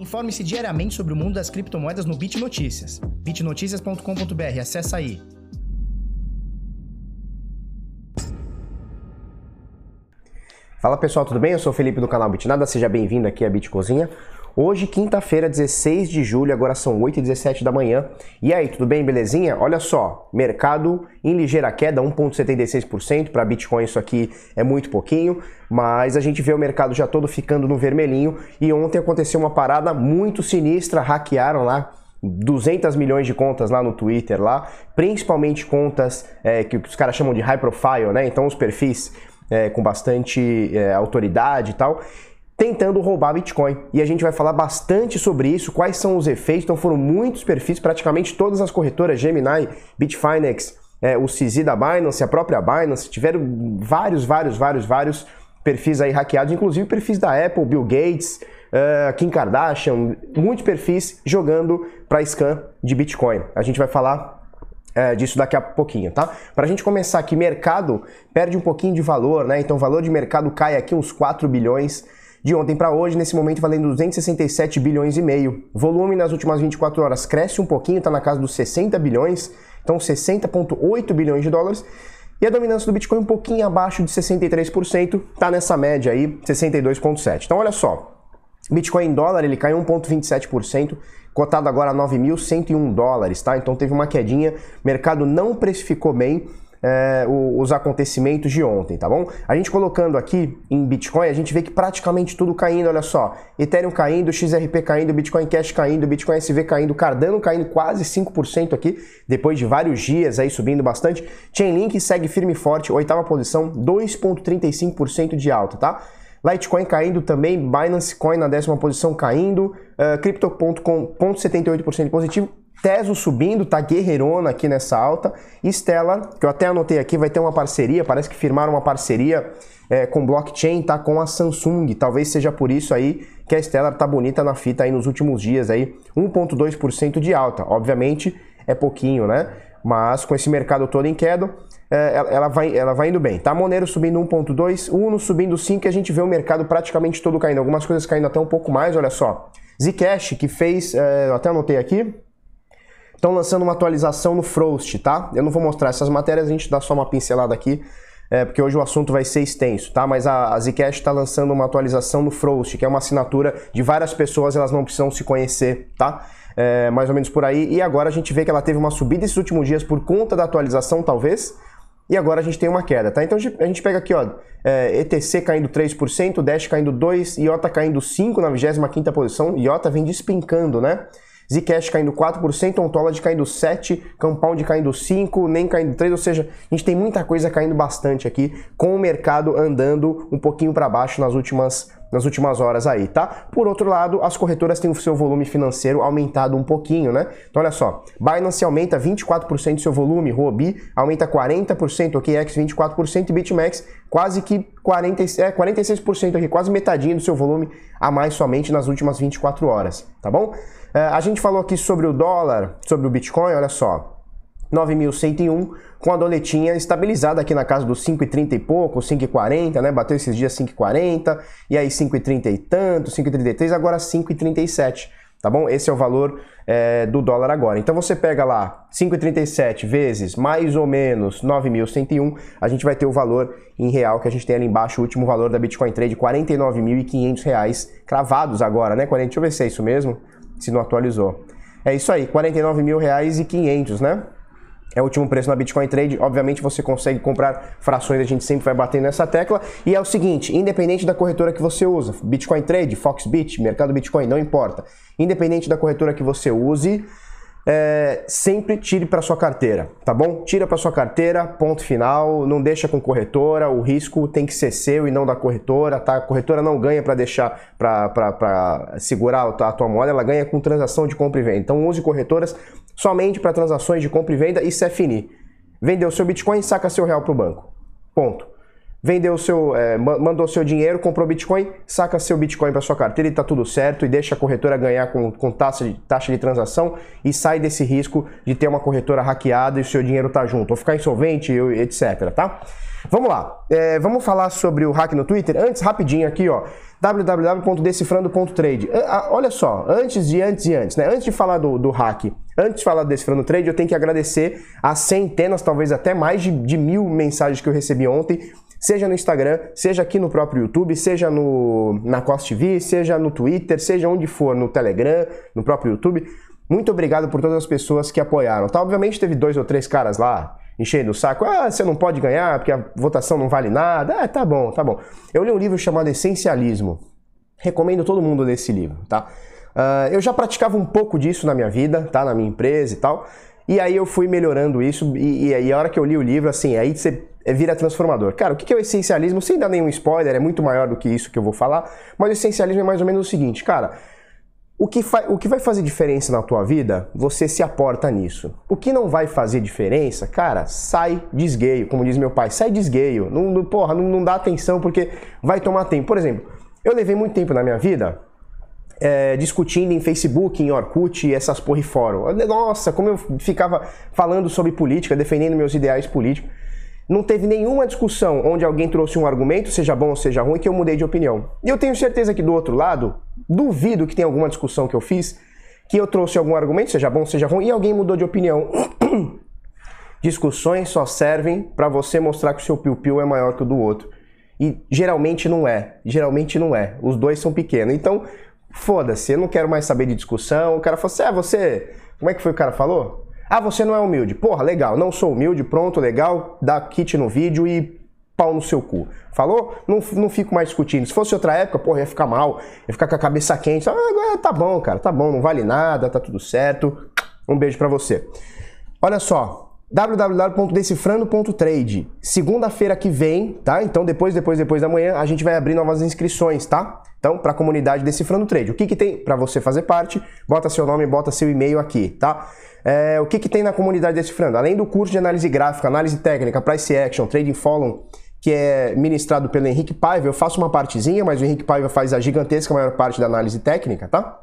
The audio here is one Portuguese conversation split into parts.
Informe-se diariamente sobre o mundo das criptomoedas no Bit Notícias. bitnoticias.com.br, acessa aí. Fala pessoal, tudo bem? Eu sou o Felipe do canal Bitnada, seja bem-vindo aqui à Bitcozinha. Hoje, quinta-feira, 16 de julho, agora são 8h17 da manhã. E aí, tudo bem, belezinha? Olha só, mercado em ligeira queda, 1,76%. Para Bitcoin isso aqui é muito pouquinho, mas a gente vê o mercado já todo ficando no vermelhinho. E ontem aconteceu uma parada muito sinistra, hackearam lá 200 milhões de contas lá no Twitter, lá, principalmente contas é, que os caras chamam de high profile, né? Então os perfis é, com bastante é, autoridade e tal tentando roubar Bitcoin. E a gente vai falar bastante sobre isso, quais são os efeitos. Então foram muitos perfis, praticamente todas as corretoras, Gemini, Bitfinex, é, o CZ da Binance, a própria Binance, tiveram vários, vários, vários, vários perfis aí hackeados, inclusive perfis da Apple, Bill Gates, uh, Kim Kardashian, muitos perfis jogando para scan de Bitcoin. A gente vai falar é, disso daqui a pouquinho, tá? Para a gente começar aqui, mercado perde um pouquinho de valor, né? Então o valor de mercado cai aqui uns 4 bilhões de ontem para hoje, nesse momento valendo 267 bilhões e meio. Volume nas últimas 24 horas cresce um pouquinho, está na casa dos 60 bilhões, então 60,8 bilhões de dólares. E a dominância do Bitcoin um pouquinho abaixo de 63%, está nessa média aí, 62,7%. Então olha só, Bitcoin em dólar ele caiu 1,27%, cotado agora a 9.101 dólares, tá? Então teve uma quedinha, mercado não precificou bem, é, os acontecimentos de ontem, tá bom? A gente colocando aqui em Bitcoin, a gente vê que praticamente tudo caindo, olha só. Ethereum caindo, XRP caindo, Bitcoin Cash caindo, Bitcoin SV caindo, Cardano caindo quase 5% aqui, depois de vários dias aí subindo bastante. Chainlink segue firme e forte, oitava posição, 2,35% de alta, tá? Litecoin caindo também, Binance Coin na décima posição caindo, uh, Crypto.com 0,78% positivo, Teso subindo, tá guerreirona aqui nessa alta. Stella, que eu até anotei aqui, vai ter uma parceria, parece que firmaram uma parceria é, com blockchain, tá? Com a Samsung. Talvez seja por isso aí que a Stellar tá bonita na fita aí nos últimos dias aí. 1,2% de alta. Obviamente é pouquinho, né? Mas com esse mercado todo em queda, é, ela, vai, ela vai indo bem. Tá? Monero subindo 1,2, Uno subindo 5 e a gente vê o mercado praticamente todo caindo. Algumas coisas caindo até um pouco mais, olha só. Zcash, que fez, é, eu até anotei aqui, estão lançando uma atualização no Frost, tá? Eu não vou mostrar essas matérias, a gente dá só uma pincelada aqui, é, porque hoje o assunto vai ser extenso, tá? Mas a, a Zcash está lançando uma atualização no Frost, que é uma assinatura de várias pessoas, elas não precisam se conhecer, tá? É, mais ou menos por aí. E agora a gente vê que ela teve uma subida esses últimos dias por conta da atualização, talvez. E agora a gente tem uma queda, tá? Então a gente pega aqui, ó, é, ETC caindo 3%, Dash caindo 2%, IOTA caindo 5% na 25ª posição. IOTA vem despincando, né? Zcash caindo 4%, Ontology caindo 7%, Compound caindo 5%, nem caindo 3%, ou seja, a gente tem muita coisa caindo bastante aqui, com o mercado andando um pouquinho para baixo nas últimas nas últimas horas aí, tá? Por outro lado, as corretoras têm o seu volume financeiro aumentado um pouquinho, né? Então olha só, Binance aumenta 24% do seu volume, Huobi aumenta 40%, OKX 24% e BitMEX quase que 40, é, 46% aqui, quase metadinha do seu volume a mais somente nas últimas 24 horas, tá bom? É, a gente falou aqui sobre o dólar, sobre o Bitcoin, olha só. 9.101, com a doletinha estabilizada aqui na casa dos 5,30 e pouco, 5,40, né? Bateu esses dias 5,40, e aí 5,30 e tanto, 5,33, agora 5,37, tá bom? Esse é o valor é, do dólar agora. Então você pega lá 5,37 vezes mais ou menos 9.101, a gente vai ter o valor em real que a gente tem ali embaixo, o último valor da Bitcoin Trade, 49.500 reais cravados agora, né? Deixa eu ver se é isso mesmo se não atualizou. É isso aí, 49 mil reais e 500, né? É o último preço na Bitcoin Trade. Obviamente você consegue comprar frações, a gente sempre vai bater nessa tecla. E é o seguinte, independente da corretora que você usa, Bitcoin Trade, Foxbit, Mercado Bitcoin, não importa. Independente da corretora que você use, é, sempre tire para sua carteira, tá bom? Tira para sua carteira, ponto final. Não deixa com corretora. O risco tem que ser seu e não da corretora, tá? A corretora não ganha para deixar para segurar a tua moeda, ela ganha com transação de compra e venda. Então use corretoras somente para transações de compra e venda e CFNI. Vendeu seu Bitcoin, saca seu real para o banco. Ponto. Vendeu seu, é, mandou seu dinheiro, comprou Bitcoin, saca seu Bitcoin para sua carteira e tá tudo certo e deixa a corretora ganhar com, com taxa, de, taxa de transação e sai desse risco de ter uma corretora hackeada e o seu dinheiro tá junto, ou ficar insolvente, etc, tá? Vamos lá, é, vamos falar sobre o hack no Twitter? Antes, rapidinho aqui, ó, www.decifrando.trade. Olha só, antes de antes e antes, né? Antes de falar do, do hack, antes de falar do Decifrando Trade, eu tenho que agradecer as centenas, talvez até mais de, de mil mensagens que eu recebi ontem seja no Instagram, seja aqui no próprio YouTube, seja no, na Cost TV, seja no Twitter, seja onde for, no Telegram, no próprio YouTube. Muito obrigado por todas as pessoas que apoiaram. Tá? Obviamente teve dois ou três caras lá enchendo o saco. Ah, você não pode ganhar porque a votação não vale nada. Ah, tá bom, tá bom. Eu li um livro chamado Essencialismo. Recomendo todo mundo ler esse livro, tá? Uh, eu já praticava um pouco disso na minha vida, tá? Na minha empresa e tal. E aí eu fui melhorando isso, e, e, a hora que eu li o livro, assim, aí você é, vira transformador. Cara, o que é o essencialismo? Sem dar nenhum spoiler, é muito maior do que isso que eu vou falar, mas o essencialismo é mais ou menos o seguinte, cara. O que, o que vai fazer diferença na tua vida, você se aporta nisso. O que não vai fazer diferença, cara, sai desgueio. Como diz meu pai, sai desgueio. Não, não, porra, não, não dá atenção porque vai tomar tempo. Por exemplo, eu levei muito tempo na minha vida é, discutindo em Facebook, em Orkut e essas porra fórum. Nossa, como eu ficava falando sobre política, defendendo meus ideais políticos. Não teve nenhuma discussão onde alguém trouxe um argumento, seja bom ou seja ruim, que eu mudei de opinião. E eu tenho certeza que do outro lado, duvido que tenha alguma discussão que eu fiz que eu trouxe algum argumento, seja bom ou seja ruim, e alguém mudou de opinião. Discussões só servem para você mostrar que o seu piu-piu é maior que o do outro. E geralmente não é. Geralmente não é. Os dois são pequenos. Então, foda-se, eu não quero mais saber de discussão. O cara falou assim: é, você. Como é que foi o cara falou? Ah, você não é humilde. Porra, legal, não sou humilde, pronto, legal, dá kit no vídeo e pau no seu cu. Falou? Não, não fico mais discutindo. Se fosse outra época, porra, ia ficar mal, ia ficar com a cabeça quente. Ah, tá bom, cara, tá bom, não vale nada, tá tudo certo. Um beijo para você. Olha só, www.decifrando.trade. Segunda-feira que vem, tá? Então depois, depois, depois da manhã, a gente vai abrir novas inscrições, tá? Então, para a comunidade Decifrando Trade. O que, que tem para você fazer parte? Bota seu nome, bota seu e-mail aqui, tá? É, o que, que tem na comunidade Decifrando? Além do curso de análise gráfica, análise técnica, price action, trading follow, que é ministrado pelo Henrique Paiva, eu faço uma partezinha, mas o Henrique Paiva faz a gigantesca maior parte da análise técnica, tá?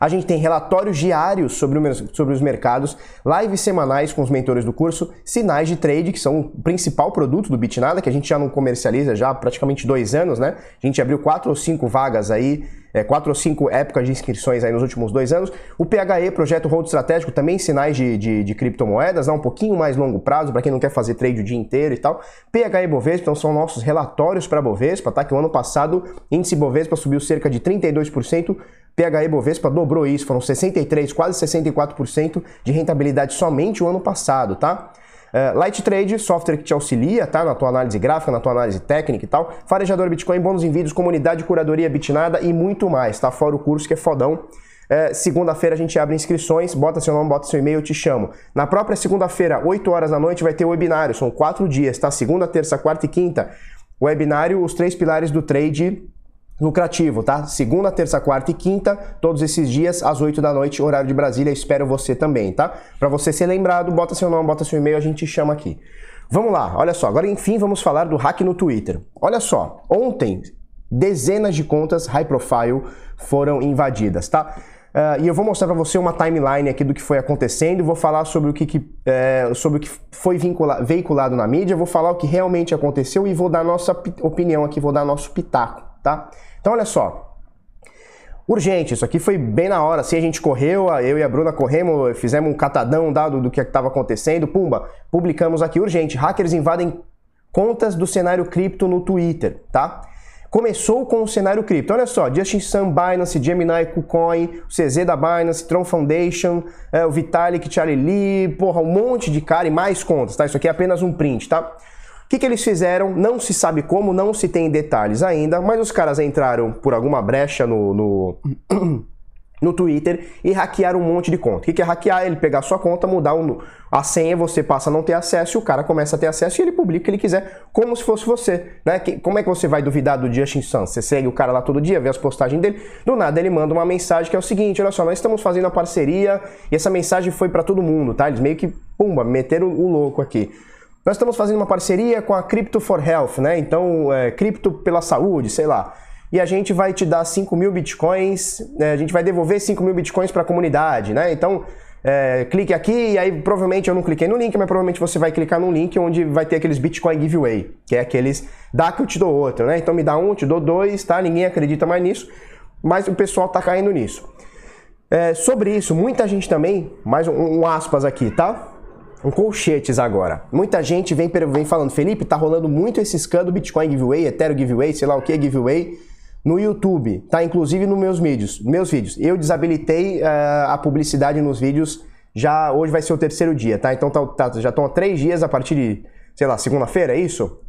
A gente tem relatórios diários sobre, o, sobre os mercados, lives semanais com os mentores do curso, sinais de trade, que são o principal produto do Bitnada, que a gente já não comercializa já há praticamente dois anos, né? A gente abriu quatro ou cinco vagas aí é, quatro ou cinco épocas de inscrições aí nos últimos dois anos. O PHE, Projeto Hold Estratégico, também sinais de, de, de criptomoedas, né, um pouquinho mais longo prazo, para quem não quer fazer trade o dia inteiro e tal. PHE Bovespa, então são nossos relatórios para Bovespa, tá? Que o ano passado, índice Bovespa subiu cerca de 32%, PHE Bovespa dobrou isso, foram 63, quase 64% de rentabilidade somente o ano passado, tá? Uh, Light Trade, software que te auxilia, tá? Na tua análise gráfica, na tua análise técnica e tal. Farejador Bitcoin, bônus em vídeos, comunidade, curadoria bitnada e muito mais, tá? Fora o curso que é fodão. Uh, segunda-feira a gente abre inscrições, bota seu nome, bota seu e-mail, eu te chamo. Na própria segunda-feira, 8 horas da noite, vai ter o webinário. São quatro dias, tá? Segunda, terça, quarta e quinta. Webinário, os três pilares do trade lucrativo, tá? Segunda, terça, quarta e quinta, todos esses dias às 8 da noite, horário de Brasília. Espero você também, tá? Para você ser lembrado, bota seu nome, bota seu e-mail, a gente chama aqui. Vamos lá, olha só. Agora, enfim, vamos falar do hack no Twitter. Olha só, ontem dezenas de contas high profile foram invadidas, tá? Uh, e eu vou mostrar para você uma timeline aqui do que foi acontecendo, vou falar sobre o que, que é, sobre o que foi veiculado na mídia, vou falar o que realmente aconteceu e vou dar nossa opinião aqui, vou dar nosso pitaco, tá? Então, olha só. Urgente, isso aqui foi bem na hora, assim a gente correu, eu e a Bruna corremos, fizemos um catadão dado do que estava acontecendo, pumba, publicamos aqui, urgente, hackers invadem contas do cenário cripto no Twitter, tá? Começou com o cenário cripto, olha só, Justin Sun, Binance, Gemini, KuCoin, o CZ da Binance, Tron Foundation, é, o Vitalik, Charlie Lee, porra, um monte de cara e mais contas, tá? Isso aqui é apenas um print, tá? O que, que eles fizeram? Não se sabe como, não se tem detalhes ainda, mas os caras entraram por alguma brecha no, no, no Twitter e hackearam um monte de conta. O que, é hackear? Ele pegar sua conta, mudar a senha, você passa a não ter acesso o cara começa a ter acesso e ele publica o que ele quiser, como se fosse você. Né? Que, como é que você vai duvidar do Justin Sun? Você segue o cara lá todo dia, vê as postagens dele, do nada ele manda uma mensagem que é o seguinte: olha só, nós estamos fazendo a parceria e essa mensagem foi para todo mundo, tá? Eles meio que, pumba, meteram o louco aqui. Nós estamos fazendo uma parceria com a Crypto for Health, né? Então, é, cripto pela saúde, sei lá. E a gente vai te dar 5 mil bitcoins, é, a gente vai devolver 5 mil bitcoins para a comunidade, né? Então, é, clique aqui e aí provavelmente eu não cliquei no link, mas provavelmente você vai clicar no link onde vai ter aqueles Bitcoin giveaway, que é aqueles dá que eu te dou outro, né? Então me dá um, te dou dois, tá? Ninguém acredita mais nisso, mas o pessoal tá caindo nisso. É, sobre isso, muita gente também, mais um, um aspas aqui, tá? Um colchetes agora. Muita gente vem, vem falando, Felipe, tá rolando muito esse scan do Bitcoin giveaway, Ethereum giveaway, sei lá o que giveaway no YouTube, tá? Inclusive nos meus vídeos, meus vídeos. Eu desabilitei uh, a publicidade nos vídeos. Já hoje vai ser o terceiro dia, tá? Então tá, tá, já estão há três dias a partir de, sei lá, segunda-feira, é isso?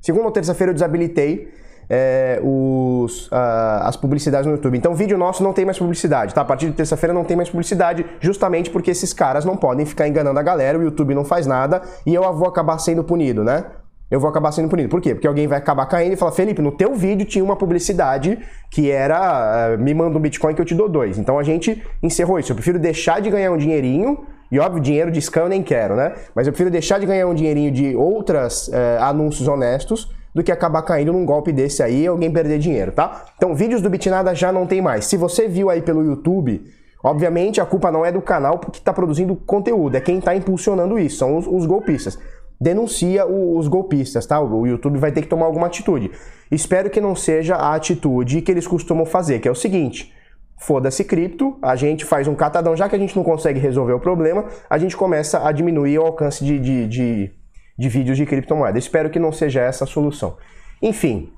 Segunda ou terça-feira eu desabilitei é, os, as publicidades no YouTube. Então, vídeo nosso não tem mais publicidade, tá? A partir de terça-feira não tem mais publicidade, justamente porque esses caras não podem ficar enganando a galera, o YouTube não faz nada e eu vou acabar sendo punido, né? Eu vou acabar sendo punido. Por quê? Porque alguém vai acabar caindo e falar, Felipe, no teu vídeo tinha uma publicidade que era uh, me manda um Bitcoin que eu te dou dois. Então a gente encerrou isso. Eu prefiro deixar de ganhar um dinheirinho e óbvio, dinheiro de scam eu nem quero, né? Mas eu prefiro deixar de ganhar um dinheirinho de outras uh, anúncios honestos do que acabar caindo num golpe desse aí e alguém perder dinheiro, tá? Então, vídeos do Bitnada já não tem mais. Se você viu aí pelo YouTube, obviamente a culpa não é do canal porque está produzindo conteúdo, é quem está impulsionando isso, são os, os golpistas. Denuncia o, os golpistas, tá? O YouTube vai ter que tomar alguma atitude. Espero que não seja a atitude que eles costumam fazer, que é o seguinte: foda-se cripto, a gente faz um catadão, já que a gente não consegue resolver o problema, a gente começa a diminuir o alcance de, de, de de vídeos de criptomoeda. Espero que não seja essa a solução. Enfim,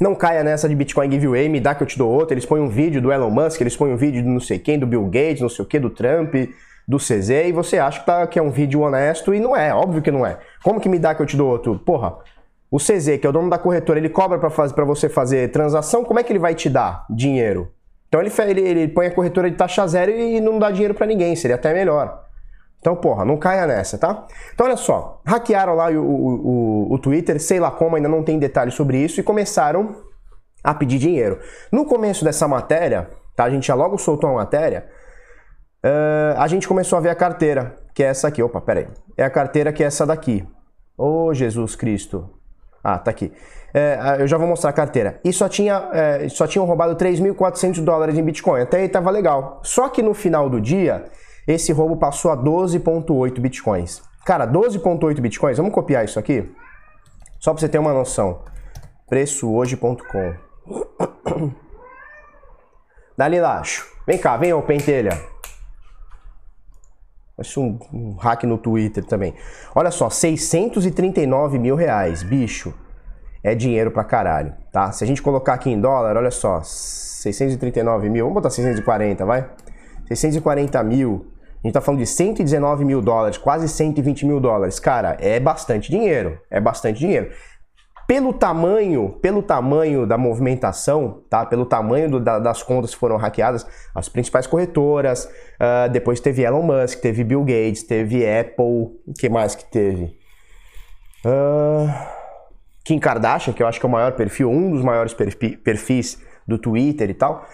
não caia nessa de Bitcoin giveaway, me dá que eu te dou outro. Eles põem um vídeo do Elon Musk, eles põem um vídeo do não sei quem, do Bill Gates, não sei o que, do Trump, do CZ, e você acha que, tá, que é um vídeo honesto e não é, óbvio que não é. Como que me dá que eu te dou outro? Porra, o CZ, que é o dono da corretora, ele cobra para você fazer transação, como é que ele vai te dar dinheiro? Então ele, ele, ele põe a corretora de taxa zero e não dá dinheiro para ninguém, seria até melhor. Então, porra, não caia nessa, tá? Então, olha só, hackearam lá o, o, o, Twitter, sei lá como, ainda não tem detalhes sobre isso, e começaram a pedir dinheiro. No começo dessa matéria, tá? A gente já logo soltou a matéria, uh, a gente começou a ver a carteira, que é essa aqui. Opa, pera aí. É a carteira que é essa daqui. Ô, oh, Jesus Cristo. Ah, tá aqui. É, eu já vou mostrar a carteira. E só, tinha, é, só tinham roubado 3.400 dólares em Bitcoin. Até aí tava legal. Só que no final do dia esse roubo passou a 12,8 bitcoins. Cara, 12,8 bitcoins, vamos copiar isso aqui? Só para você ter uma noção. Preçohoje.com. Dali lacho. Vem cá, vem, ô pentelha. Parece um, um hack no Twitter também. Olha só, 639 mil reais, bicho. É dinheiro pra caralho, tá? Se a gente colocar aqui em dólar, olha só, 639 mil, vamos botar 640, vai? 640 mil a gente tá falando de 119 mil dólares, quase 120 mil dólares. Cara, é bastante dinheiro. É bastante dinheiro. Pelo tamanho, pelo tamanho da movimentação, tá? Pelo tamanho do, da, das contas que foram hackeadas, as principais corretoras, uh, depois teve Elon Musk, teve Bill Gates, teve Apple, o que mais que teve? Uh, Kim Kardashian, que eu acho que é o maior perfil, um dos maiores perfis do Twitter e tal.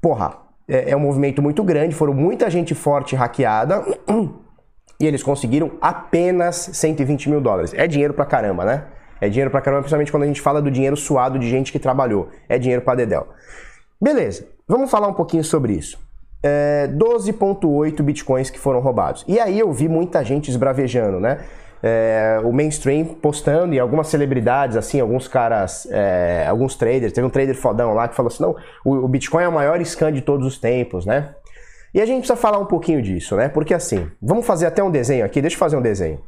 Porra, é, é um movimento muito grande, foram muita gente forte hackeada e eles conseguiram apenas 120 mil dólares. É dinheiro pra caramba, né? É dinheiro pra caramba, principalmente quando a gente fala do dinheiro suado de gente que trabalhou. É dinheiro pra dedéu. Beleza, vamos falar um pouquinho sobre isso. É, 12.8 bitcoins que foram roubados. E aí eu vi muita gente esbravejando, né? É, o mainstream postando e algumas celebridades, assim, alguns caras, é, alguns traders. Teve um trader fodão lá que falou assim: não, o, o Bitcoin é o maior scan de todos os tempos, né? E a gente precisa falar um pouquinho disso, né? Porque assim, vamos fazer até um desenho aqui. Deixa eu fazer um desenho.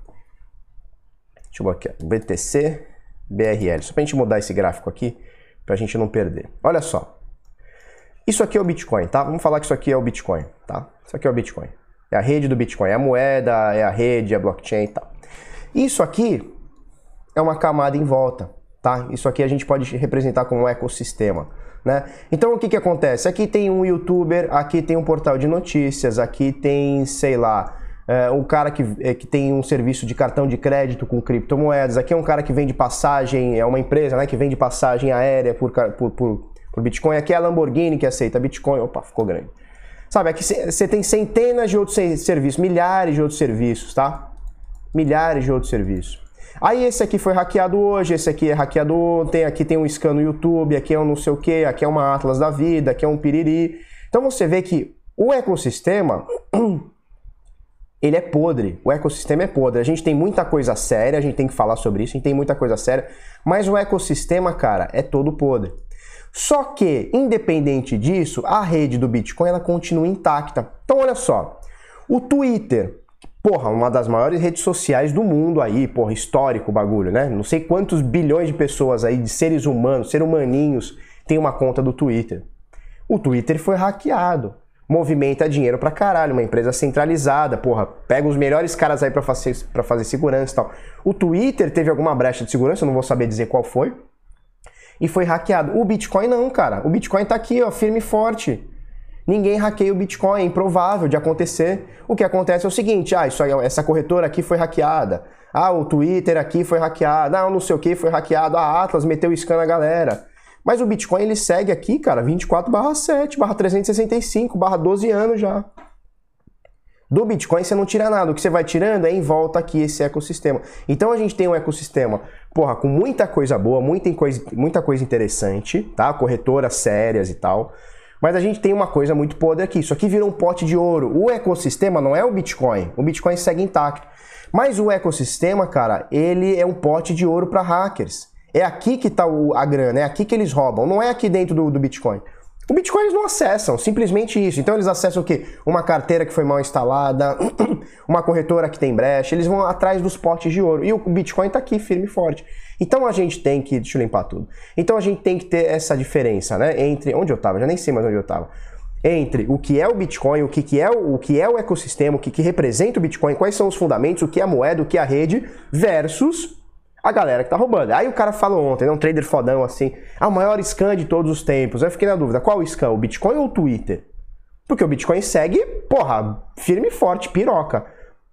Deixa eu aqui, BTC BRL. Só pra gente mudar esse gráfico aqui, pra gente não perder. Olha só. Isso aqui é o Bitcoin, tá? Vamos falar que isso aqui é o Bitcoin, tá? Isso aqui é o Bitcoin. É a rede do Bitcoin, é a moeda, é a rede, é a blockchain e tal. Isso aqui é uma camada em volta, tá? Isso aqui a gente pode representar como um ecossistema. Né? Então o que, que acontece? Aqui tem um youtuber, aqui tem um portal de notícias, aqui tem, sei lá, é, um cara que, é, que tem um serviço de cartão de crédito com criptomoedas, aqui é um cara que vende passagem, é uma empresa né, que vende passagem aérea por, por, por, por Bitcoin, aqui é a Lamborghini que aceita Bitcoin, opa, ficou grande. Sabe, aqui você tem centenas de outros serviços, milhares de outros serviços, tá? milhares de outros serviços. Aí esse aqui foi hackeado hoje, esse aqui é hackeado ontem, aqui tem um scan no YouTube, aqui é um não sei o que, aqui é uma Atlas da vida, aqui é um piriri. Então você vê que o ecossistema ele é podre. O ecossistema é podre. A gente tem muita coisa séria, a gente tem que falar sobre isso, a gente tem muita coisa séria, mas o ecossistema, cara, é todo podre. Só que, independente disso, a rede do Bitcoin ela continua intacta. Então, olha só, o Twitter, porra, uma das maiores redes sociais do mundo aí, porra, histórico o bagulho, né? Não sei quantos bilhões de pessoas aí, de seres humanos, seres humaninhos, tem uma conta do Twitter. O Twitter foi hackeado. Movimenta dinheiro pra caralho, uma empresa centralizada, porra, pega os melhores caras aí pra fazer, pra fazer segurança e tal. O Twitter teve alguma brecha de segurança, eu não vou saber dizer qual foi, e foi hackeado. O Bitcoin não, cara. O Bitcoin tá aqui, ó, firme e forte. Ninguém hackeia o Bitcoin, é improvável de acontecer. O que acontece é o seguinte: ah, isso aí, essa corretora aqui foi hackeada. Ah, o Twitter aqui foi hackeado. Ah, não sei o que foi hackeado. A Atlas meteu scan na galera. Mas o Bitcoin ele segue aqui, cara, 24/7, 365, 12 anos já. Do Bitcoin você não tira nada, o que você vai tirando é em volta aqui esse ecossistema. Então a gente tem um ecossistema, porra, com muita coisa boa, muita coisa, muita coisa interessante, tá? Corretoras sérias e tal. Mas a gente tem uma coisa muito podre aqui. Isso aqui virou um pote de ouro. O ecossistema não é o Bitcoin. O Bitcoin segue intacto. Mas o ecossistema, cara, ele é um pote de ouro para hackers. É aqui que está a grana, é aqui que eles roubam. Não é aqui dentro do, do Bitcoin. O Bitcoin eles não acessam, simplesmente isso. Então eles acessam o quê? Uma carteira que foi mal instalada, uma corretora que tem brecha, eles vão atrás dos potes de ouro. E o Bitcoin está aqui firme e forte. Então a gente tem que, deixa eu limpar tudo. Então a gente tem que ter essa diferença, né, entre onde eu estava, já nem sei mais onde eu estava. Entre o que é o Bitcoin, o que, que é o, o que é o ecossistema, o que, que representa o Bitcoin, quais são os fundamentos, o que é a moeda, o que é a rede, versus a galera que tá roubando. Aí o cara falou ontem, né, um trader fodão assim, ah, o maior scan de todos os tempos. Eu fiquei na dúvida, qual o scan, o Bitcoin ou o Twitter? Porque o Bitcoin segue, porra, firme e forte, piroca.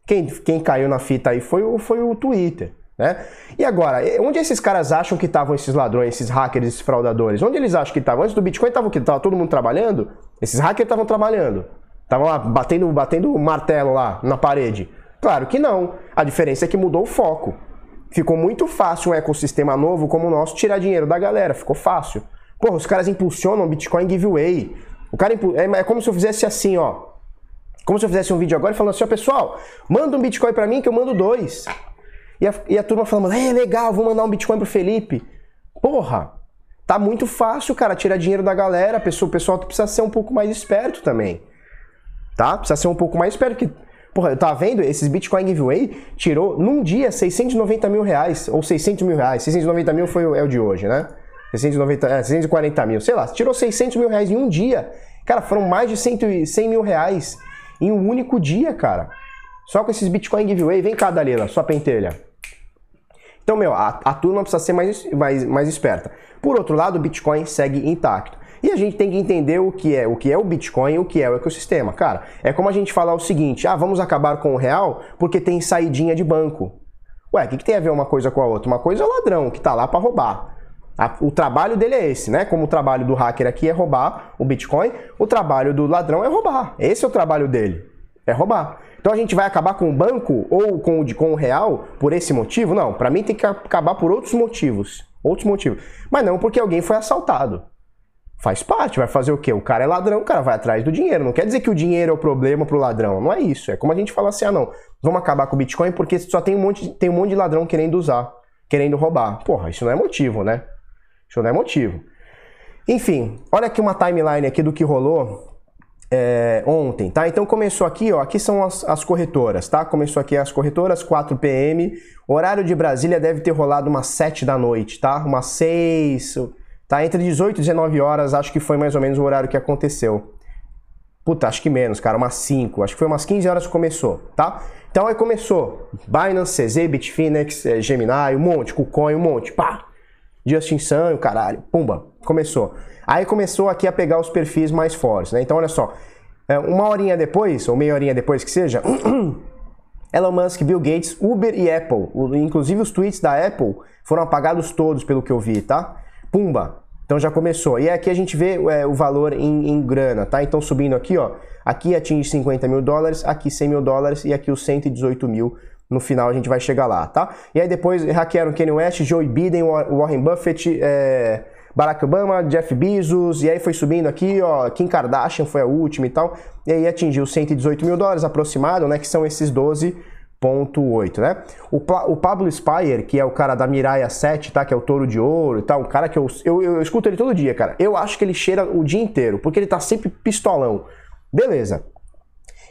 Quem, quem caiu na fita aí foi foi o Twitter. Né? E agora, onde esses caras acham que estavam esses ladrões, esses hackers, esses fraudadores? Onde eles acham que estavam? Antes do Bitcoin estavam o quê? Tava todo mundo trabalhando? Esses hackers estavam trabalhando. Estavam lá batendo, batendo martelo lá na parede. Claro que não. A diferença é que mudou o foco. Ficou muito fácil um ecossistema novo como o nosso tirar dinheiro da galera. Ficou fácil. Porra, os caras impulsionam Bitcoin giveaway. O cara é, é como se eu fizesse assim, ó. Como se eu fizesse um vídeo agora falando assim, ó, pessoal, manda um Bitcoin para mim que eu mando dois. E a, e a turma falando, é legal, vou mandar um Bitcoin pro Felipe. Porra, tá muito fácil, cara, tirar dinheiro da galera. O pessoal, precisa ser um pouco mais esperto também. Tá? Precisa ser um pouco mais esperto. Que Porra, eu tava vendo, esses Bitcoin Giveaway tirou num dia 690 mil reais, ou 600 mil reais. 690 mil foi o, é o de hoje, né? 690, é, 640 mil, sei lá, tirou 600 mil reais em um dia. Cara, foram mais de 100, 100 mil reais em um único dia, cara. Só com esses Bitcoin Giveaway. Vem cá, Dalila, sua pentelha. Então, meu, a, a turma precisa ser mais, mais, mais esperta. Por outro lado, o Bitcoin segue intacto. E a gente tem que entender o que é, o que é o Bitcoin o que é o ecossistema. Cara, é como a gente falar o seguinte: ah, vamos acabar com o real porque tem saidinha de banco. Ué, o que, que tem a ver uma coisa com a outra? Uma coisa é o ladrão que tá lá para roubar. O trabalho dele é esse, né? Como o trabalho do hacker aqui é roubar o Bitcoin, o trabalho do ladrão é roubar. Esse é o trabalho dele, é roubar. Então a gente vai acabar com o banco ou com o, com o real por esse motivo? Não, para mim tem que acabar por outros motivos. Outros motivos. Mas não porque alguém foi assaltado. Faz parte, vai fazer o quê? O cara é ladrão, o cara vai atrás do dinheiro. Não quer dizer que o dinheiro é o problema pro ladrão. Não é isso. É como a gente fala assim: ah, não, vamos acabar com o Bitcoin porque só tem um monte, tem um monte de ladrão querendo usar, querendo roubar. Porra, isso não é motivo, né? Isso não é motivo. Enfim, olha aqui uma timeline aqui do que rolou é, ontem, tá? Então começou aqui, ó, aqui são as, as, corretoras, tá? Começou aqui as corretoras, 4 p.m. Horário de Brasília deve ter rolado umas 7 da noite, tá? Umas 6, Tá entre 18 e 19 horas, acho que foi mais ou menos o horário que aconteceu. Puta, acho que menos, cara, umas 5, acho que foi umas 15 horas que começou, tá? Então aí começou Binance, CZ, Bitfinex, eh, Gemini, um monte, KuCoin, um monte, pá! Justin Sun, caralho, pumba, começou. Aí começou aqui a pegar os perfis mais fortes, né? Então olha só, eh, uma horinha depois, ou meia horinha depois que seja, Elon Musk, Bill Gates, Uber e Apple, inclusive os tweets da Apple foram apagados todos pelo que eu vi, tá? Pumba! Então já começou. E aqui a gente vê é, o valor em, em, grana, tá? Então subindo aqui, ó. Aqui atinge 50 mil dólares, aqui 100 mil dólares e aqui os 118 mil No final a gente vai chegar lá, tá? E aí depois hackearam Kanye West, Joe Biden, Warren Buffett, é, Barack Obama, Jeff Bezos, e aí foi subindo aqui, ó, Kim Kardashian foi a última e tal, e aí atingiu 118 mil dólares aproximado, né, que são esses 12.8, né? O, o Pablo Spire, que é o cara da Miraia 7, tá? Que é o touro de ouro e tal, um cara que eu, eu, eu escuto ele todo dia, cara. Eu acho que ele cheira o dia inteiro, porque ele tá sempre pistolão. Beleza.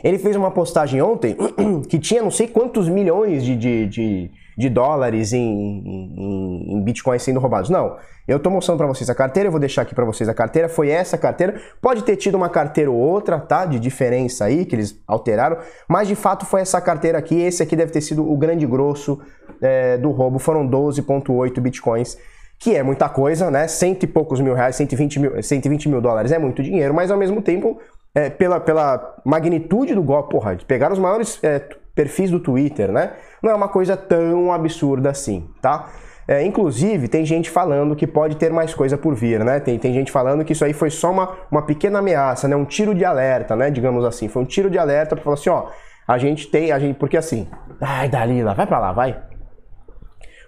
Ele fez uma postagem ontem que tinha não sei quantos milhões de, de, de, de dólares em, em, em bitcoins sendo roubados. Não, eu estou mostrando para vocês a carteira, eu vou deixar aqui para vocês a carteira. Foi essa carteira. Pode ter tido uma carteira ou outra, tá? De diferença aí, que eles alteraram. Mas de fato foi essa carteira aqui. Esse aqui deve ter sido o grande grosso é, do roubo. Foram 12,8 bitcoins que é muita coisa, né? Cento e poucos mil reais, 120 mil, 120 mil dólares é muito dinheiro, mas ao mesmo tempo é, pela, pela magnitude do golpe, porra, de pegar os maiores é, perfis do Twitter, né? Não é uma coisa tão absurda assim, tá? É, inclusive, tem gente falando que pode ter mais coisa por vir, né? Tem, tem gente falando que isso aí foi só uma, uma pequena ameaça, né? Um tiro de alerta, né? Digamos assim. Foi um tiro de alerta para falar assim, ó, a gente tem, a gente, porque assim, ai, Dalila, vai para lá, vai.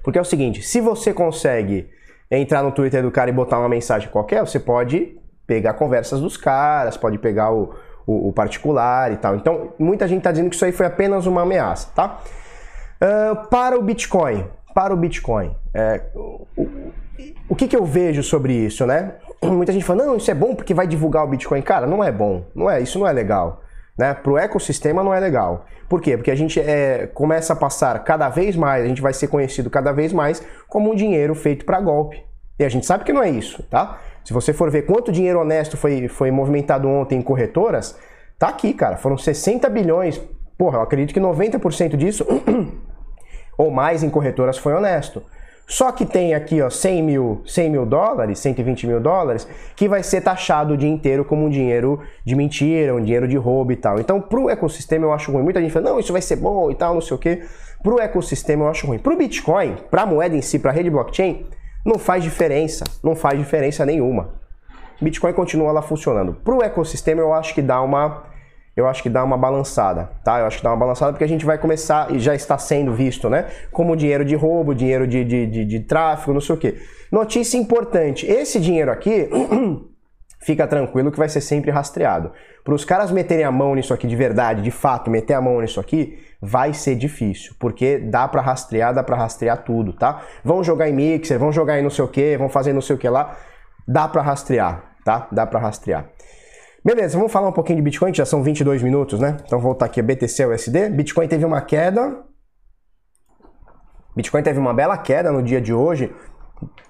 Porque é o seguinte, se você consegue entrar no Twitter do cara e botar uma mensagem qualquer, você pode pegar conversas dos caras, pode pegar o, o, o particular e tal. Então, muita gente está dizendo que isso aí foi apenas uma ameaça, tá? Uh, para o Bitcoin, para o Bitcoin, é, o, o que, que eu vejo sobre isso, né? Muita gente fala, não, isso é bom porque vai divulgar o Bitcoin. Cara, não é bom, não é, isso não é legal. Né? Para o ecossistema não é legal. Por quê? Porque a gente é, começa a passar cada vez mais, a gente vai ser conhecido cada vez mais como um dinheiro feito para golpe. E a gente sabe que não é isso, tá? Se você for ver quanto dinheiro honesto foi, foi movimentado ontem em corretoras, tá aqui, cara. Foram 60 bilhões. Porra, eu acredito que 90% disso ou mais em corretoras foi honesto. Só que tem aqui ó, 100 mil, 100 mil dólares, 120 mil dólares, que vai ser taxado o dia inteiro como um dinheiro de mentira, um dinheiro de roubo e tal. Então, pro ecossistema eu acho ruim. Muita gente fala, não, isso vai ser bom e tal, não sei o quê. Pro ecossistema eu acho ruim. Pro Bitcoin, pra moeda em si, pra rede blockchain, não faz diferença, não faz diferença nenhuma. Bitcoin continua lá funcionando. Para o ecossistema eu acho que dá uma eu acho que dá uma balançada, tá? Eu acho que dá uma balançada porque a gente vai começar, e já está sendo visto, né? Como dinheiro de roubo, dinheiro de, de, de, de tráfico, não sei o quê. Notícia importante: esse dinheiro aqui fica tranquilo que vai ser sempre rastreado. Para os caras meterem a mão nisso aqui de verdade, de fato, meter a mão nisso aqui, vai ser difícil, porque dá para rastrear, dá para rastrear tudo, tá? Vão jogar em mixer, vão jogar em não sei o que, vão fazer não sei o que lá, dá para rastrear, tá? Dá para rastrear. Beleza, vamos falar um pouquinho de Bitcoin, já são 22 minutos, né? Então voltar aqui BTC USD. Bitcoin teve uma queda. Bitcoin teve uma bela queda no dia de hoje,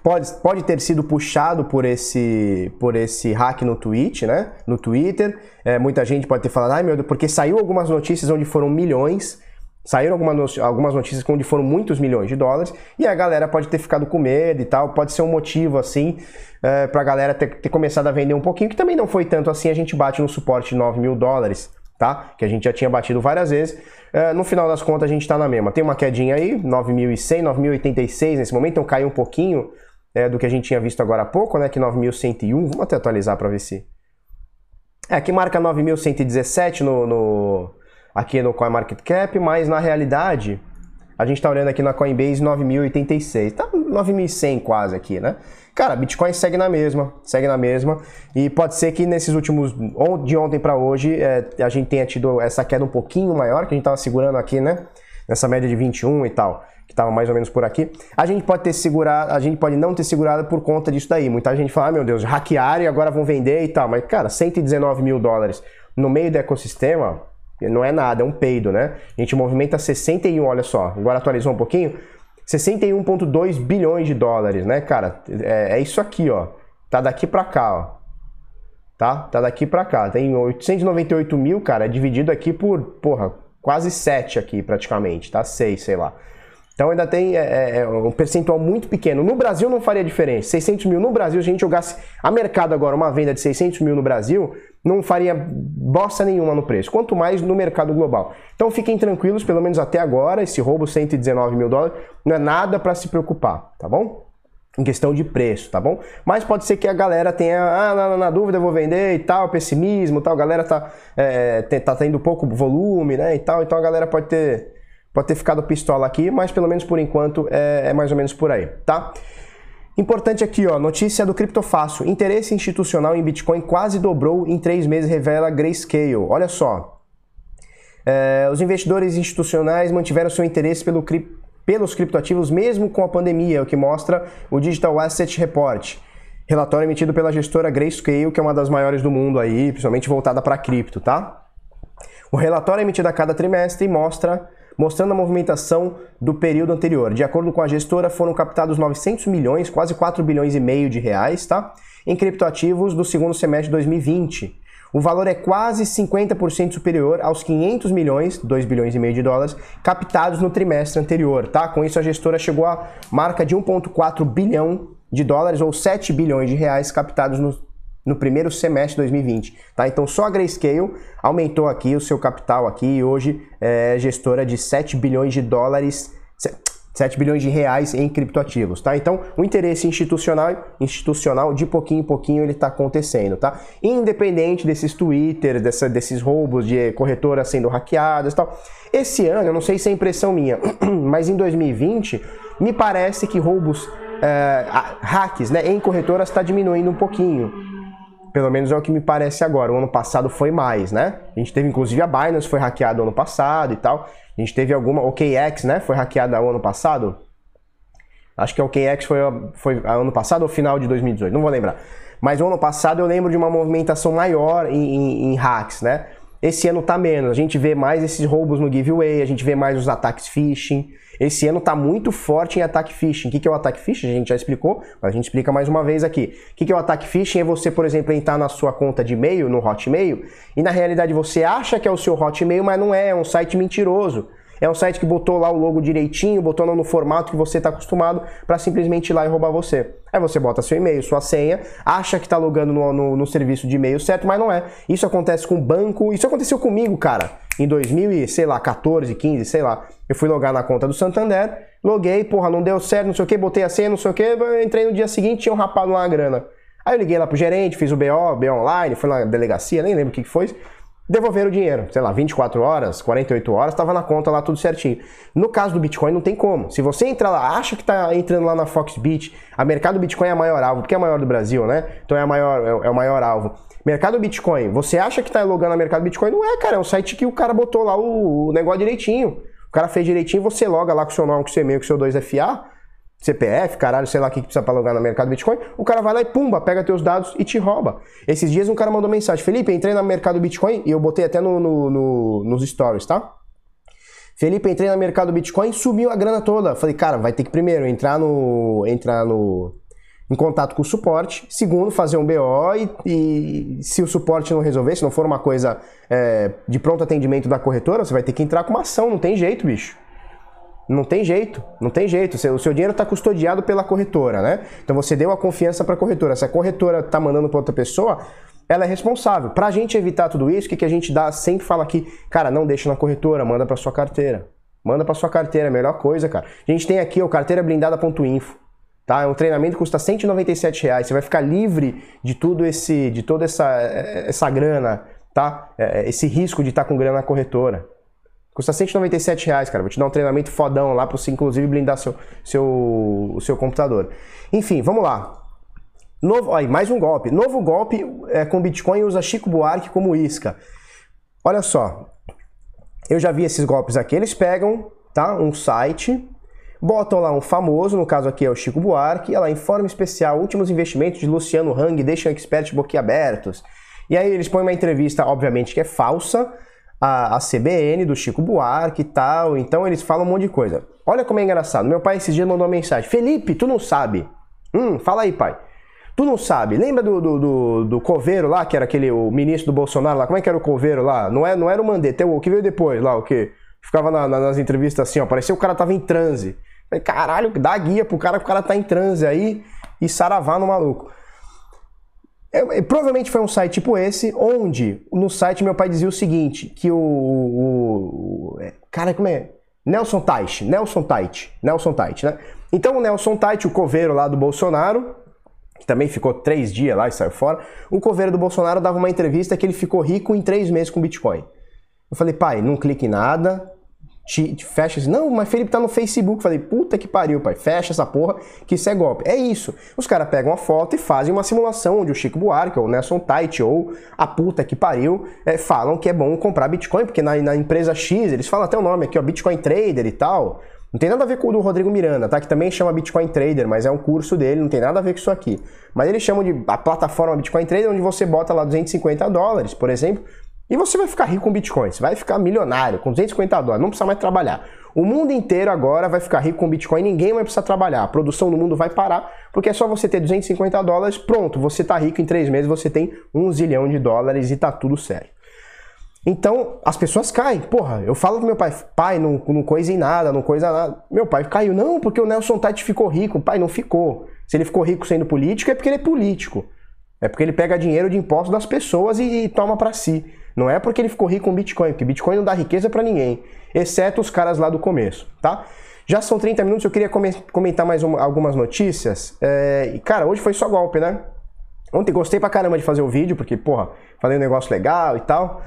pode, pode ter sido puxado por esse, por esse hack no Twitch, né? No Twitter. É, muita gente pode ter falado, ai meu Deus, porque saiu algumas notícias onde foram milhões. Saíram algumas, algumas notícias onde foram muitos milhões de dólares e a galera pode ter ficado com medo e tal. Pode ser um motivo assim é, para a galera ter, ter começado a vender um pouquinho, que também não foi tanto assim. A gente bate no suporte de 9 mil dólares, tá? Que a gente já tinha batido várias vezes. É, no final das contas, a gente está na mesma. Tem uma quedinha aí, 9.100, 9.086 nesse momento, então caiu um pouquinho é, do que a gente tinha visto agora há pouco, né? Que 9.101. Vamos até atualizar para ver se. É, aqui marca 9.117 no, no, aqui no CoinMarketCap, mas na realidade a gente está olhando aqui na Coinbase 9.086. Tá 9.100 quase aqui, né? Cara, Bitcoin segue na mesma, segue na mesma. E pode ser que nesses últimos. de ontem para hoje, é, a gente tenha tido essa queda um pouquinho maior, que a gente tava segurando aqui, né? Nessa média de 21 e tal, que tava mais ou menos por aqui. A gente pode ter segurado, a gente pode não ter segurado por conta disso daí. Muita gente fala, ah, meu Deus, hackearam e agora vão vender e tal. Mas, cara, 119 mil dólares no meio do ecossistema não é nada, é um peido, né? A gente movimenta 61, olha só, agora atualizou um pouquinho. 61,2 bilhões de dólares, né, cara? É, é, isso aqui, ó. Tá daqui para cá, ó. Tá? Tá daqui para cá. Tem 898 mil, cara, é dividido aqui por, porra, quase 7 aqui praticamente, tá? 6, sei lá. Então ainda tem é, é, é, um percentual muito pequeno. No Brasil não faria diferença. 600 mil no Brasil, se a gente jogasse a mercado agora uma venda de 600 mil no Brasil, não faria bosta nenhuma no preço. Quanto mais no mercado global. Então fiquem tranquilos, pelo menos até agora, esse roubo 119 mil dólares não é nada para se preocupar, tá bom? Em questão de preço, tá bom? Mas pode ser que a galera tenha, ah, na, na dúvida eu vou vender e tal, pessimismo e tal, a galera tá, é, tá tendo pouco volume, né, e tal, então a galera pode ter Pode ter ficado pistola aqui, mas pelo menos por enquanto é, é mais ou menos por aí, tá? Importante aqui, ó, notícia do Criptofácil. Interesse institucional em Bitcoin quase dobrou em três meses, revela Grayscale. Olha só. É, os investidores institucionais mantiveram seu interesse pelo, pelos criptoativos mesmo com a pandemia, o que mostra o Digital Asset Report. Relatório emitido pela gestora Grayscale, que é uma das maiores do mundo aí, principalmente voltada para cripto, tá? O relatório é emitido a cada trimestre mostra mostrando a movimentação do período anterior. De acordo com a gestora, foram captados 900 milhões, quase 4 bilhões e meio de reais, tá? Em criptoativos do segundo semestre de 2020. O valor é quase 50% superior aos 500 milhões, 2 bilhões e meio de dólares, captados no trimestre anterior, tá? Com isso a gestora chegou à marca de 1.4 bilhão de dólares ou 7 bilhões de reais captados no no primeiro semestre de 2020, tá? Então só a Grayscale aumentou aqui o seu capital aqui e hoje é gestora de 7 bilhões de dólares, 7 bilhões de reais em criptoativos, tá? Então o interesse institucional, institucional de pouquinho em pouquinho ele está acontecendo, tá? Independente desses Twitter, dessa, desses roubos de corretoras sendo hackeadas, tal. Esse ano, eu não sei se é impressão minha, mas em 2020 me parece que roubos é, hacks, né, em corretoras está diminuindo um pouquinho. Pelo menos é o que me parece agora. O ano passado foi mais, né? A gente teve inclusive a Binance foi hackeada ano passado e tal. A gente teve alguma. OKX, né? Foi hackeada o ano passado. Acho que a OKX foi, foi ano passado ou final de 2018, não vou lembrar. Mas o ano passado eu lembro de uma movimentação maior em, em, em hacks, né? Esse ano tá menos. A gente vê mais esses roubos no giveaway, a gente vê mais os ataques phishing. Esse ano tá muito forte em ataque phishing. O que é o ataque phishing? A gente já explicou, mas a gente explica mais uma vez aqui. O que é o ataque phishing? É você, por exemplo, entrar na sua conta de e-mail, no Hotmail, e na realidade você acha que é o seu Hotmail, mas não é, é um site mentiroso. É um site que botou lá o logo direitinho, botou no formato que você está acostumado para simplesmente ir lá e roubar você. Aí você bota seu e-mail, sua senha, acha que está logando no, no, no, serviço de e-mail certo, mas não é. Isso acontece com banco, isso aconteceu comigo, cara. Em 2014, 15, sei lá. Eu fui logar na conta do Santander, loguei, porra, não deu certo, não sei o que, botei a senha, não sei o que, entrei no dia seguinte tinha um rapado lá na grana. Aí eu liguei lá pro gerente, fiz o BO, BO online, fui na delegacia, nem lembro o que, que foi devolver o dinheiro. Sei lá, 24 horas, 48 horas, estava na conta lá tudo certinho. No caso do Bitcoin não tem como. Se você entrar lá, acha que está entrando lá na Foxbit, a mercado Bitcoin é a maior alvo, porque é a maior do Brasil, né? Então é, a maior, é, é o maior alvo. Mercado Bitcoin, você acha que está logando a mercado Bitcoin? Não é, cara, é um site que o cara botou lá o, o negócio direitinho. O cara fez direitinho, você loga lá com o seu nome, com o seu e-mail, com o seu 2FA, CPF, caralho, sei lá o que precisa para logar no mercado Bitcoin, o cara vai lá e pumba, pega teus dados e te rouba. Esses dias um cara mandou mensagem, Felipe, entrei no mercado Bitcoin e eu botei até no, no, no, nos stories, tá? Felipe, entrei no mercado Bitcoin, sumiu a grana toda. Falei, cara, vai ter que primeiro entrar no, entrar no, em contato com o suporte. Segundo, fazer um BO e, e se o suporte não resolver, se não for uma coisa é, de pronto atendimento da corretora, você vai ter que entrar com uma ação, não tem jeito, bicho. Não tem jeito, não tem jeito. O seu dinheiro está custodiado pela corretora, né? Então você deu a confiança para a corretora. Se a corretora está mandando para outra pessoa, ela é responsável. Para a gente evitar tudo isso, o que, a gente dá sempre fala aqui, cara, não deixa na corretora, manda para sua carteira. Manda para sua carteira, é a melhor coisa, cara. A gente tem aqui o carteirablindada.info. Tá? É um treinamento que custa 197 reais. Você vai ficar livre de tudo esse, de toda essa, essa grana, tá? É, esse risco de estar tá com grana na corretora. Custa 197 reais, cara. Vou te dar um treinamento fodão lá para você, inclusive, blindar seu, seu, o seu computador. Enfim, vamos lá. Novo, aí, mais um golpe. Novo golpe é, com Bitcoin usa Chico Buarque como isca. Olha só. Eu já vi esses golpes aqui. Eles pegam tá, um site, botam lá um famoso, no caso aqui é o Chico Buarque, ela informa especial, últimos investimentos de Luciano Hang deixam experts boquiabertos. E aí eles põem uma entrevista, obviamente, que é falsa, a, a CBN do Chico Buarque e tal. Então eles falam um monte de coisa. Olha como é engraçado. Meu pai esses dias mandou uma mensagem: Felipe, tu não sabe? Hum, fala aí, pai. Tu não sabe? Lembra do, do, do, do, Coveiro lá, que era aquele o ministro do Bolsonaro lá? Como é que era o Coveiro lá? Não, é, não era o Mandetta, o que veio depois lá, o que ficava na, na, nas entrevistas assim, ó. Parecia que o cara tava em transe. Falei, caralho, dá guia pro cara que o cara tá em transe aí e saravá no maluco. É, provavelmente foi um site tipo esse, onde no site meu pai dizia o seguinte, que o, o, o é, cara, como é? Nelson Tait, Nelson Tait, Nelson Tait, né? Então o Nelson Tait, o coveiro lá do Bolsonaro, que também ficou três dias lá e saiu fora, o coveiro do Bolsonaro dava uma entrevista que ele ficou rico em três meses com Bitcoin. Eu falei, pai, não clique em nada, fecha assim, não, mas Felipe tá no Facebook. Falei, puta que pariu, pai, fecha essa porra, que isso é golpe. É isso. Os caras pegam a foto e fazem uma simulação onde o Chico Buarque, ou o Nelson Tait, ou a puta que pariu, é, falam que é bom comprar Bitcoin, porque na, na empresa X, eles falam até o nome aqui, ó, Bitcoin Trader e tal. Não tem nada a ver com o do Rodrigo Miranda, tá? Que também chama Bitcoin Trader, mas é um curso dele, não tem nada a ver com isso aqui. Mas eles chamam de a plataforma Bitcoin Trader, onde você bota lá 250 dólares, por exemplo, e você vai ficar rico com Bitcoin, você vai ficar milionário com 250 dólares, não precisa mais trabalhar. O mundo inteiro agora vai ficar rico com Bitcoin, ninguém vai precisar trabalhar. A produção do mundo vai parar, porque é só você ter 250 dólares, pronto, você tá rico em três meses, você tem um zilhão de dólares e tá tudo certo. Então, as pessoas caem. Porra, eu falo pro meu pai, pai, não, não coisa em nada, não coisa nada. Meu pai caiu, não, porque o Nelson Tate ficou rico. Pai, não ficou. Se ele ficou rico sendo político, é porque ele é político. É porque ele pega dinheiro de impostos das pessoas e, e toma para si. Não é porque ele ficou rico com Bitcoin, porque Bitcoin não dá riqueza para ninguém, exceto os caras lá do começo, tá? Já são 30 minutos, eu queria comentar mais uma, algumas notícias. É, e, cara, hoje foi só golpe, né? Ontem gostei pra caramba de fazer o vídeo, porque, porra, falei um negócio legal e tal.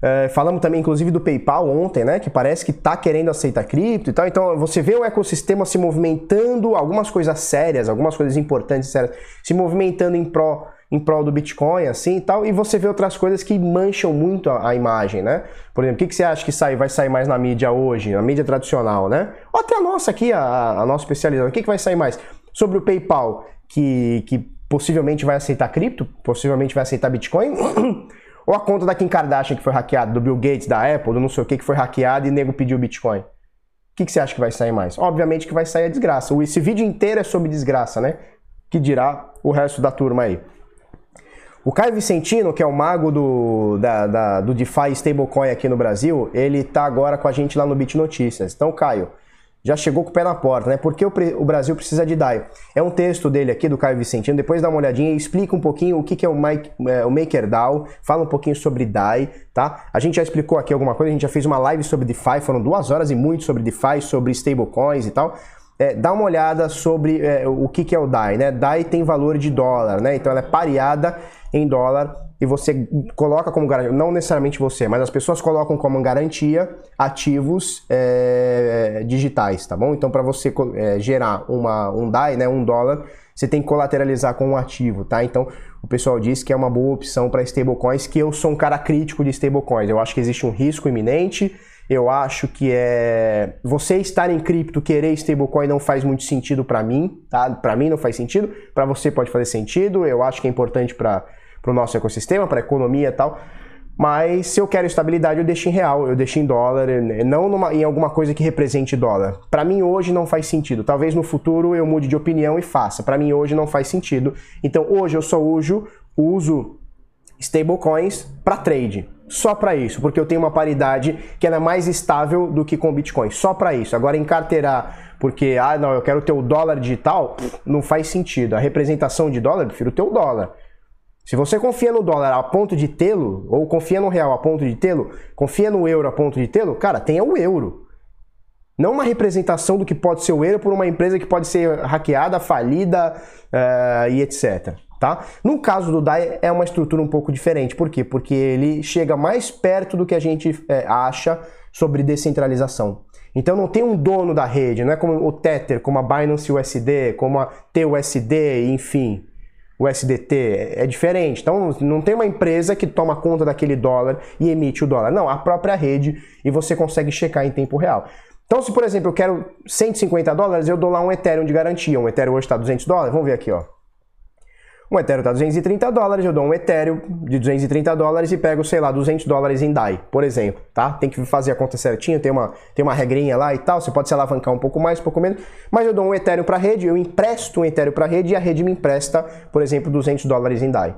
É, falamos também, inclusive, do PayPal ontem, né? Que parece que está querendo aceitar cripto e tal. Então, você vê o ecossistema se movimentando, algumas coisas sérias, algumas coisas importantes sérias, se movimentando em pró, em prol do Bitcoin, assim e tal. E você vê outras coisas que mancham muito a, a imagem, né? Por exemplo, o que, que você acha que sai, vai sair mais na mídia hoje, na mídia tradicional, né? Ou até a nossa aqui, a, a nossa especialização. O que, que vai sair mais? Sobre o PayPal, que, que possivelmente vai aceitar cripto, possivelmente vai aceitar Bitcoin. Ou a conta da Kim Kardashian que foi hackeada, do Bill Gates, da Apple, do não sei o que, que foi hackeada e nego pediu Bitcoin. O que, que você acha que vai sair mais? Obviamente que vai sair a desgraça. Esse vídeo inteiro é sobre desgraça, né? Que dirá o resto da turma aí. O Caio Vicentino, que é o mago do, da, da, do DeFi Stablecoin aqui no Brasil, ele tá agora com a gente lá no Bit Notícias. Então, Caio, já chegou com o pé na porta, né? Porque o, o Brasil precisa de DAI. É um texto dele aqui, do Caio Vicentino, depois dá uma olhadinha e explica um pouquinho o que, que é o, Mike, é, o MakerDAO, fala um pouquinho sobre DAI, tá? A gente já explicou aqui alguma coisa, a gente já fez uma live sobre DeFi, foram duas horas e muito sobre DeFi, sobre stablecoins e tal. É, dá uma olhada sobre é, o que, que é o DAI, né? DAI tem valor de dólar, né? Então ela é pareada em dólar e você coloca como garantia, não necessariamente você, mas as pessoas colocam como garantia ativos é, digitais, tá bom? Então, para você é, gerar uma, um DAI, né, um dólar, você tem que colateralizar com um ativo, tá? Então, o pessoal diz que é uma boa opção para stablecoins, que eu sou um cara crítico de stablecoins. Eu acho que existe um risco iminente, eu acho que é você estar em cripto, querer stablecoin não faz muito sentido para mim, tá? Para mim não faz sentido, para você pode fazer sentido. Eu acho que é importante para o nosso ecossistema, para a economia e tal. Mas se eu quero estabilidade, eu deixo em real, eu deixo em dólar, não numa, em alguma coisa que represente dólar. Para mim hoje não faz sentido. Talvez no futuro eu mude de opinião e faça. Para mim hoje não faz sentido. Então hoje eu só uso, uso stablecoins para trade. Só para isso, porque eu tenho uma paridade que é mais estável do que com Bitcoin. Só para isso. Agora encarteirar, porque ah, não, eu quero ter o dólar digital, não faz sentido. A representação de dólar, eu prefiro ter o dólar. Se você confia no dólar a ponto de tê-lo, ou confia no real a ponto de tê-lo, confia no euro a ponto de tê-lo, cara, tenha o euro. Não uma representação do que pode ser o euro por uma empresa que pode ser hackeada, falida uh, e etc. Tá? No caso do DAI é uma estrutura um pouco diferente. Por quê? Porque ele chega mais perto do que a gente é, acha sobre descentralização. Então não tem um dono da rede, não é como o Tether, como a Binance USD, como a TUSD, enfim o SDT é diferente. Então não tem uma empresa que toma conta daquele dólar e emite o dólar. Não, a própria rede e você consegue checar em tempo real. Então, se por exemplo eu quero 150 dólares, eu dou lá um Ethereum de garantia. Um Ethereum hoje está 200 dólares. Vamos ver aqui, ó. Um Ethereum está 230 dólares, eu dou um Ethereum de 230 dólares e pego, sei lá, 200 dólares em DAI, por exemplo, tá? Tem que fazer a conta certinho, tem uma, tem uma regrinha lá e tal, você pode se alavancar um pouco mais, um pouco menos, mas eu dou um Ethereum para a rede, eu empresto um Ethereum para a rede e a rede me empresta, por exemplo, 200 dólares em DAI.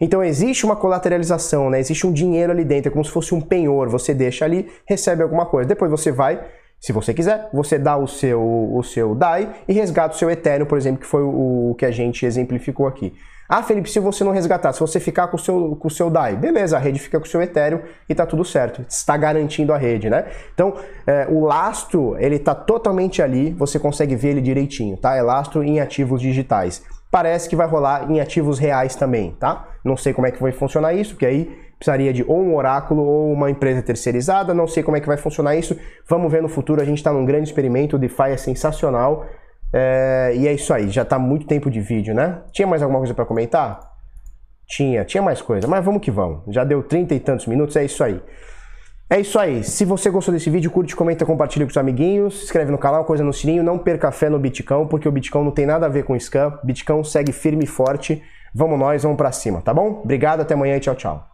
Então existe uma colateralização, né? Existe um dinheiro ali dentro, é como se fosse um penhor, você deixa ali, recebe alguma coisa, depois você vai se você quiser, você dá o seu, o seu DAI e resgata o seu Ethereum, por exemplo, que foi o, o que a gente exemplificou aqui. Ah, Felipe, se você não resgatar, se você ficar com o seu, com o seu DAI, beleza, a rede fica com o seu Ethereum e tá tudo certo. Está garantindo a rede, né? Então, é, o lastro, ele tá totalmente ali, você consegue ver ele direitinho, tá? É lastro em ativos digitais. Parece que vai rolar em ativos reais também, tá? Não sei como é que vai funcionar isso, porque aí precisaria de ou um oráculo ou uma empresa terceirizada, não sei como é que vai funcionar isso, vamos ver no futuro, a gente está num grande experimento, o DeFi é sensacional, é, e é isso aí, já está muito tempo de vídeo, né? Tinha mais alguma coisa para comentar? Tinha, tinha mais coisa, mas vamos que vamos, já deu 30 e tantos minutos, é isso aí. É isso aí. Se você gostou desse vídeo, curte, comenta, compartilha com os amiguinhos, se inscreve no canal, coisa no sininho, não perca fé no Bitcão, porque o Bitcão não tem nada a ver com scam. Bitcão segue firme e forte. Vamos nós, vamos para cima, tá bom? Obrigado, até amanhã e tchau, tchau.